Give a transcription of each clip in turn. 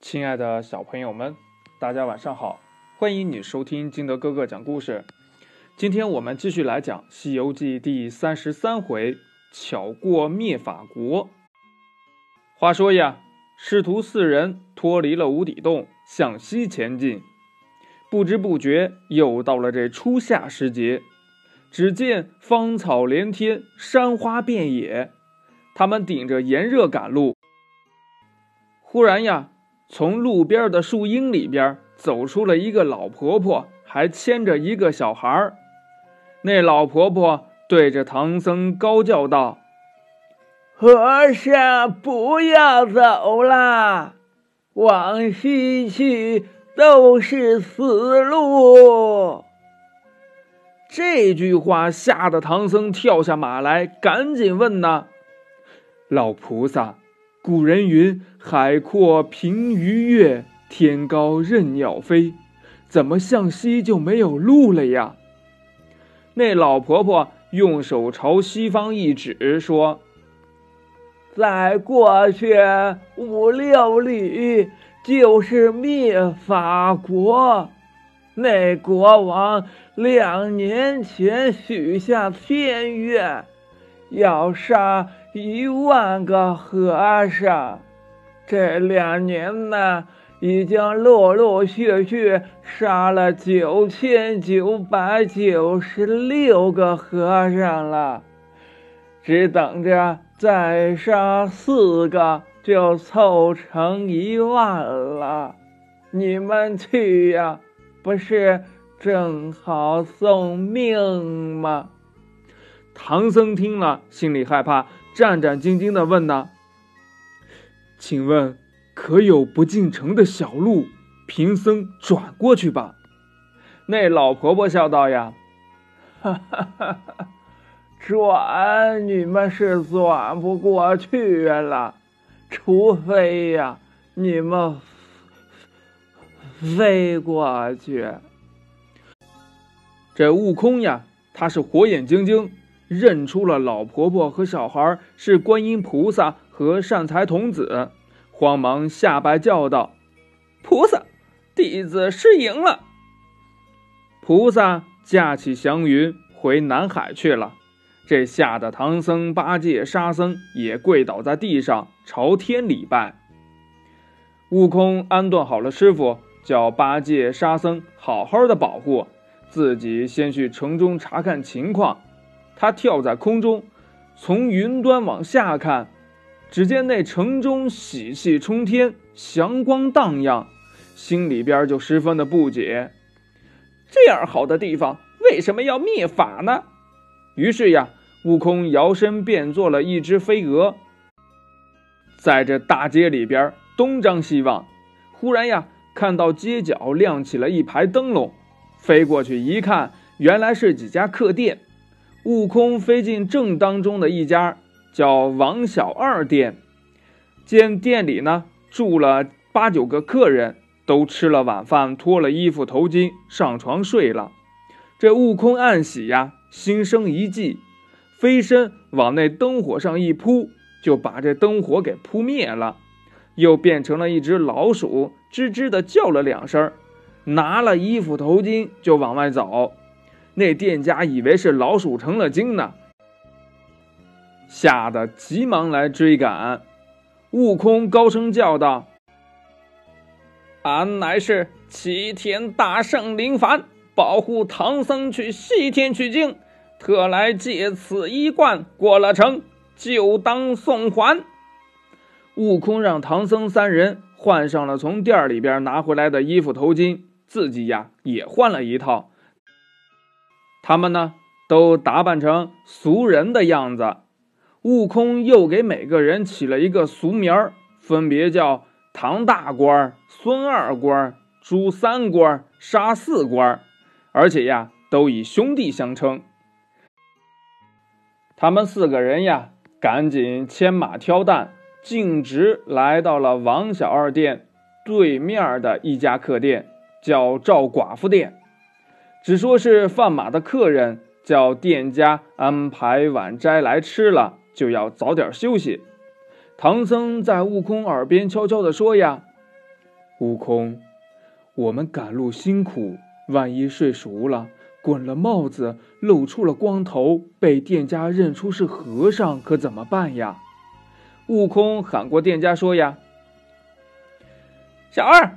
亲爱的小朋友们，大家晚上好！欢迎你收听金德哥哥讲故事。今天我们继续来讲《西游记》第三十三回“巧过灭法国”。话说呀，师徒四人脱离了无底洞，向西前进。不知不觉又到了这初夏时节，只见芳草连天，山花遍野。他们顶着炎热赶路。忽然呀，从路边的树荫里边走出了一个老婆婆，还牵着一个小孩儿。那老婆婆对着唐僧高叫道：“和尚，不要走了，往西去都是死路。”这句话吓得唐僧跳下马来，赶紧问呐：“老菩萨。”古人云：“海阔凭鱼跃，天高任鸟飞。”怎么向西就没有路了呀？那老婆婆用手朝西方一指，说：“再过去五六里就是灭法国。那国王两年前许下天愿，要杀。”一万个和尚，这两年呢，已经陆陆续续杀了九千九百九十六个和尚了，只等着再杀四个，就凑成一万了。你们去呀，不是正好送命吗？唐僧听了，心里害怕。战战兢兢地问呢：“请问可有不进城的小路？贫僧转过去吧。”那老婆婆笑道：“呀，哈哈哈转你们是转不过去了，除非呀，你们飞过去。这悟空呀，他是火眼金睛。”认出了老婆婆和小孩是观音菩萨和善财童子，慌忙下拜叫道：“菩萨，弟子失迎了。”菩萨驾起祥云回南海去了。这吓得唐僧、八戒、沙僧也跪倒在地上朝天礼拜。悟空安顿好了师傅，叫八戒、沙僧好好的保护，自己先去城中查看情况。他跳在空中，从云端往下看，只见那城中喜气冲天，祥光荡漾，心里边就十分的不解：这样好的地方，为什么要灭法呢？于是呀，悟空摇身变做了一只飞蛾，在这大街里边东张西望。忽然呀，看到街角亮起了一排灯笼，飞过去一看，原来是几家客店。悟空飞进正当中的一家，叫王小二店。见店里呢住了八九个客人，都吃了晚饭，脱了衣服头巾，上床睡了。这悟空暗喜呀，心生一计，飞身往那灯火上一扑，就把这灯火给扑灭了。又变成了一只老鼠，吱吱的叫了两声，拿了衣服头巾就往外走。那店家以为是老鼠成了精呢，吓得急忙来追赶。悟空高声叫道：“俺乃是齐天大圣林凡，保护唐僧去西天取经，特来借此衣冠，过了城就当送还。”悟空让唐僧三人换上了从店里边拿回来的衣服头巾，自己呀也换了一套。他们呢，都打扮成俗人的样子。悟空又给每个人起了一个俗名儿，分别叫唐大官、孙二官、朱三官、沙四官，而且呀，都以兄弟相称。他们四个人呀，赶紧牵马挑担，径直来到了王小二店对面的一家客店，叫赵寡妇店。只说是贩马的客人叫店家安排晚斋来吃了，就要早点休息。唐僧在悟空耳边悄悄地说：“呀，悟空，我们赶路辛苦，万一睡熟了，滚了帽子，露出了光头，被店家认出是和尚，可怎么办呀？悟空喊过店家说呀：“小二，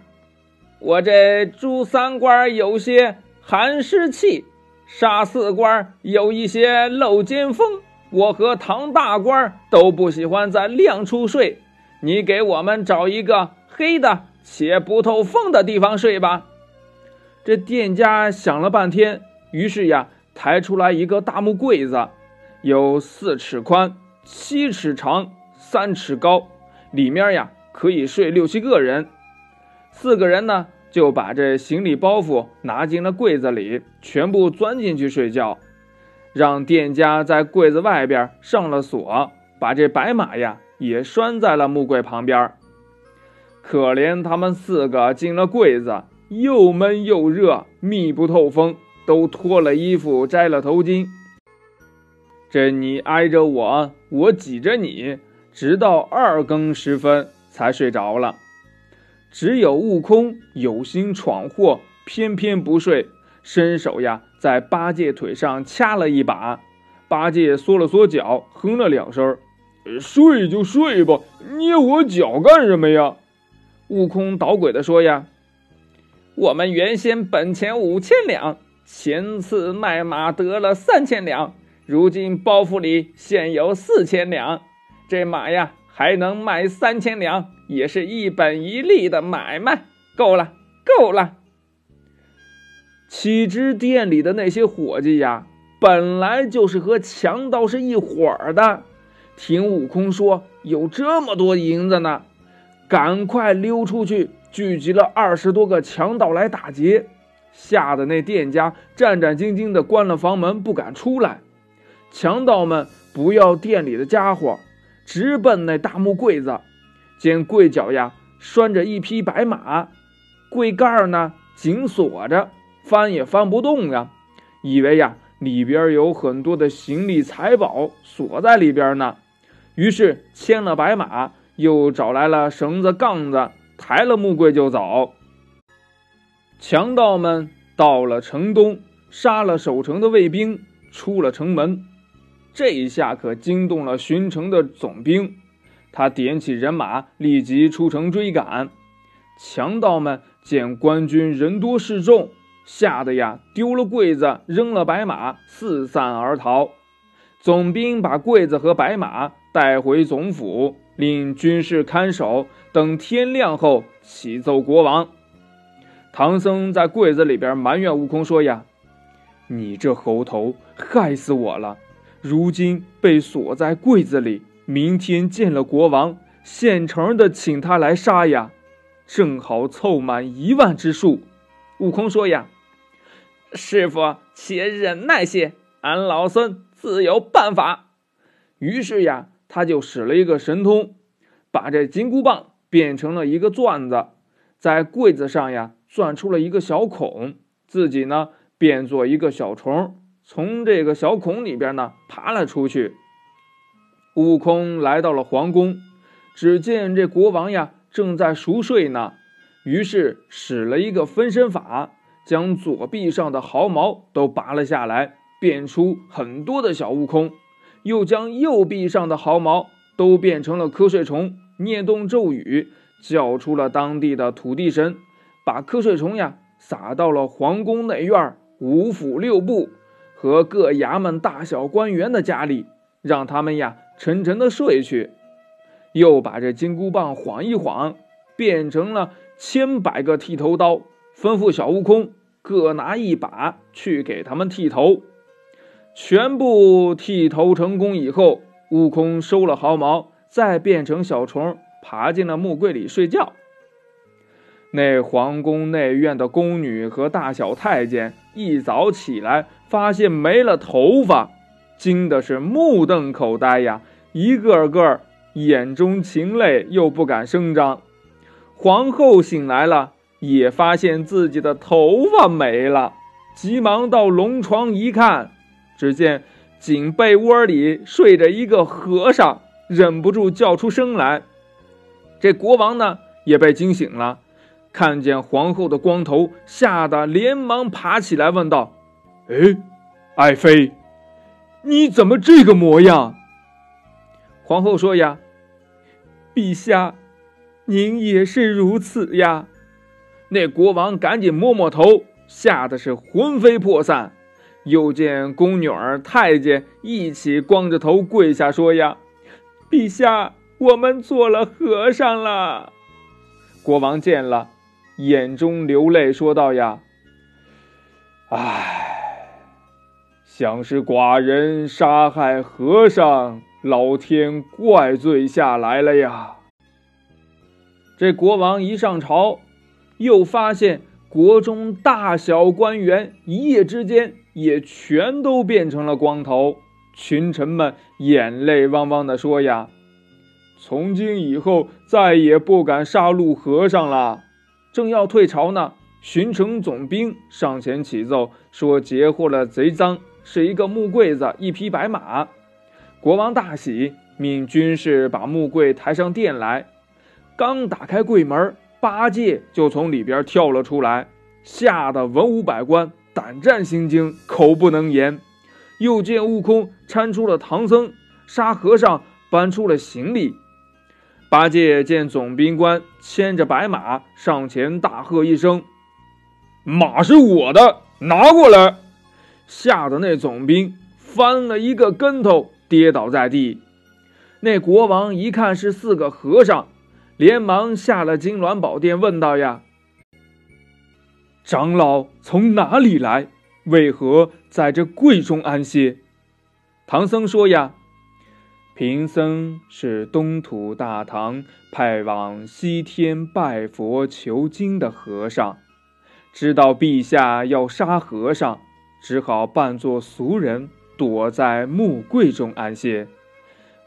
我这朱三官有些寒湿气，沙四官有一些漏尖风，我和唐大官都不喜欢在亮处睡，你给我们找一个黑的。”且不透风的地方睡吧。这店家想了半天，于是呀，抬出来一个大木柜子，有四尺宽、七尺长、三尺高，里面呀可以睡六七个人。四个人呢，就把这行李包袱拿进了柜子里，全部钻进去睡觉。让店家在柜子外边上了锁，把这白马呀也拴在了木柜旁边。可怜他们四个进了柜子，又闷又热，密不透风，都脱了衣服，摘了头巾。这你挨着我，我挤着你，直到二更时分才睡着了。只有悟空有心闯祸，偏偏不睡，伸手呀，在八戒腿上掐了一把。八戒缩了缩脚，哼了两声：“睡就睡吧，捏我脚干什么呀？”悟空捣鬼的说：“呀，我们原先本钱五千两，前次卖马得了三千两，如今包袱里现有四千两，这马呀还能卖三千两，也是一本一利的买卖，够了，够了。”岂知店里的那些伙计呀，本来就是和强盗是一伙儿的，听悟空说有这么多银子呢。赶快溜出去，聚集了二十多个强盗来打劫，吓得那店家战战兢兢地关了房门，不敢出来。强盗们不要店里的家伙，直奔那大木柜子，见柜角呀拴着一匹白马，柜盖呢紧锁着，翻也翻不动呀，以为呀里边有很多的行李财宝锁在里边呢，于是牵了白马。又找来了绳子、杠子，抬了木柜就走。强盗们到了城东，杀了守城的卫兵，出了城门。这一下可惊动了巡城的总兵，他点起人马，立即出城追赶。强盗们见官军人多势众，吓得呀丢了柜子，扔了白马，四散而逃。总兵把柜子和白马带回总府。令军士看守，等天亮后启奏国王。唐僧在柜子里边埋怨悟空说：“呀，你这猴头害死我了！如今被锁在柜子里，明天见了国王，现成的请他来杀呀，正好凑满一万只数。”悟空说：“呀，师傅且忍耐些，俺老孙自有办法。”于是呀。他就使了一个神通，把这金箍棒变成了一个钻子，在柜子上呀钻出了一个小孔，自己呢变作一个小虫，从这个小孔里边呢爬了出去。悟空来到了皇宫，只见这国王呀正在熟睡呢，于是使了一个分身法，将左臂上的毫毛都拔了下来，变出很多的小悟空。又将右臂上的毫毛都变成了瞌睡虫，念动咒语，叫出了当地的土地神，把瞌睡虫呀撒到了皇宫内院、五府六部和各衙门大小官员的家里，让他们呀沉沉的睡去。又把这金箍棒晃一晃，变成了千百个剃头刀，吩咐小悟空各拿一把去给他们剃头。全部剃头成功以后，悟空收了毫毛，再变成小虫，爬进了木柜里睡觉。那皇宫内院的宫女和大小太监一早起来，发现没了头发，惊的是目瞪口呆呀，一个个眼中噙泪，又不敢声张。皇后醒来了，也发现自己的头发没了，急忙到龙床一看。只见井被窝里睡着一个和尚，忍不住叫出声来。这国王呢也被惊醒了，看见皇后的光头，吓得连忙爬起来问道：“哎，爱妃，你怎么这个模样？”皇后说：“呀，陛下，您也是如此呀。”那国王赶紧摸摸头，吓得是魂飞魄散。又见宫女儿、太监一起光着头跪下说：“呀，陛下，我们做了和尚了。”国王见了，眼中流泪，说道：“呀，唉，想是寡人杀害和尚，老天怪罪下来了呀。”这国王一上朝。又发现国中大小官员一夜之间也全都变成了光头，群臣们眼泪汪汪地说：“呀，从今以后再也不敢杀戮和尚了。”正要退朝呢，巡城总兵上前启奏说：“截获了贼赃，是一个木柜子，一匹白马。”国王大喜，命军士把木柜抬上殿来，刚打开柜门。八戒就从里边跳了出来，吓得文武百官胆战心惊，口不能言。又见悟空搀出了唐僧，沙和尚搬出了行李。八戒见总兵官牵着白马上前，大喝一声：“马是我的，拿过来！”吓得那总兵翻了一个跟头，跌倒在地。那国王一看是四个和尚。连忙下了金銮宝殿，问道：“呀，长老从哪里来？为何在这柜中安歇？”唐僧说：“呀，贫僧是东土大唐派往西天拜佛求经的和尚，知道陛下要杀和尚，只好扮作俗人，躲在木柜中安歇。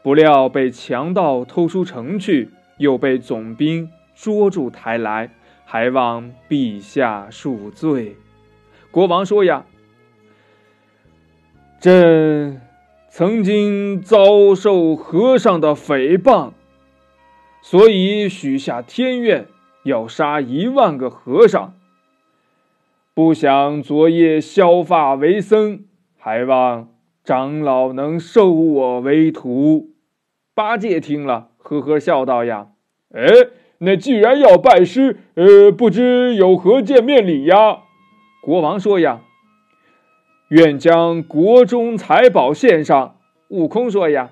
不料被强盗偷出城去。”又被总兵捉住抬来，还望陛下恕罪。国王说：“呀，朕曾经遭受和尚的诽谤，所以许下天愿，要杀一万个和尚。不想昨夜削发为僧，还望长老能收我为徒。”八戒听了。呵呵笑道：“呀，哎，那既然要拜师，呃，不知有何见面礼呀？”国王说：“呀，愿将国中财宝献上。”悟空说：“呀，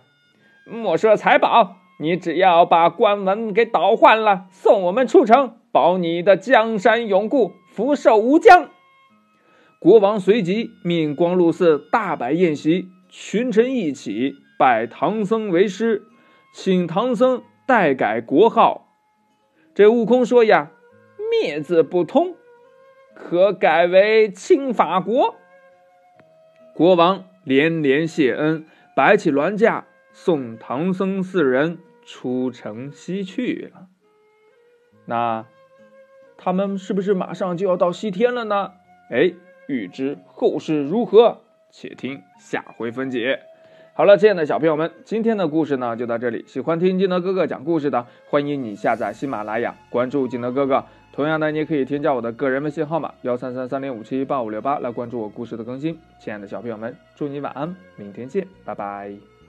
莫说财宝，你只要把官文给倒换了，送我们出城，保你的江山永固，福寿无疆。”国王随即命光禄寺大摆宴席，群臣一起拜唐僧为师。请唐僧代改国号，这悟空说呀：“灭字不通，可改为清法国。”国王连连谢恩，摆起銮驾，送唐僧四人出城西去了。那他们是不是马上就要到西天了呢？哎，欲知后事如何，且听下回分解。好了，亲爱的小朋友们，今天的故事呢就到这里。喜欢听金德哥哥讲故事的，欢迎你下载喜马拉雅，关注金德哥哥。同样的，你也可以添加我的个人微信号码幺三三三零五七八五六八来关注我故事的更新。亲爱的小朋友们，祝你晚安，明天见，拜拜。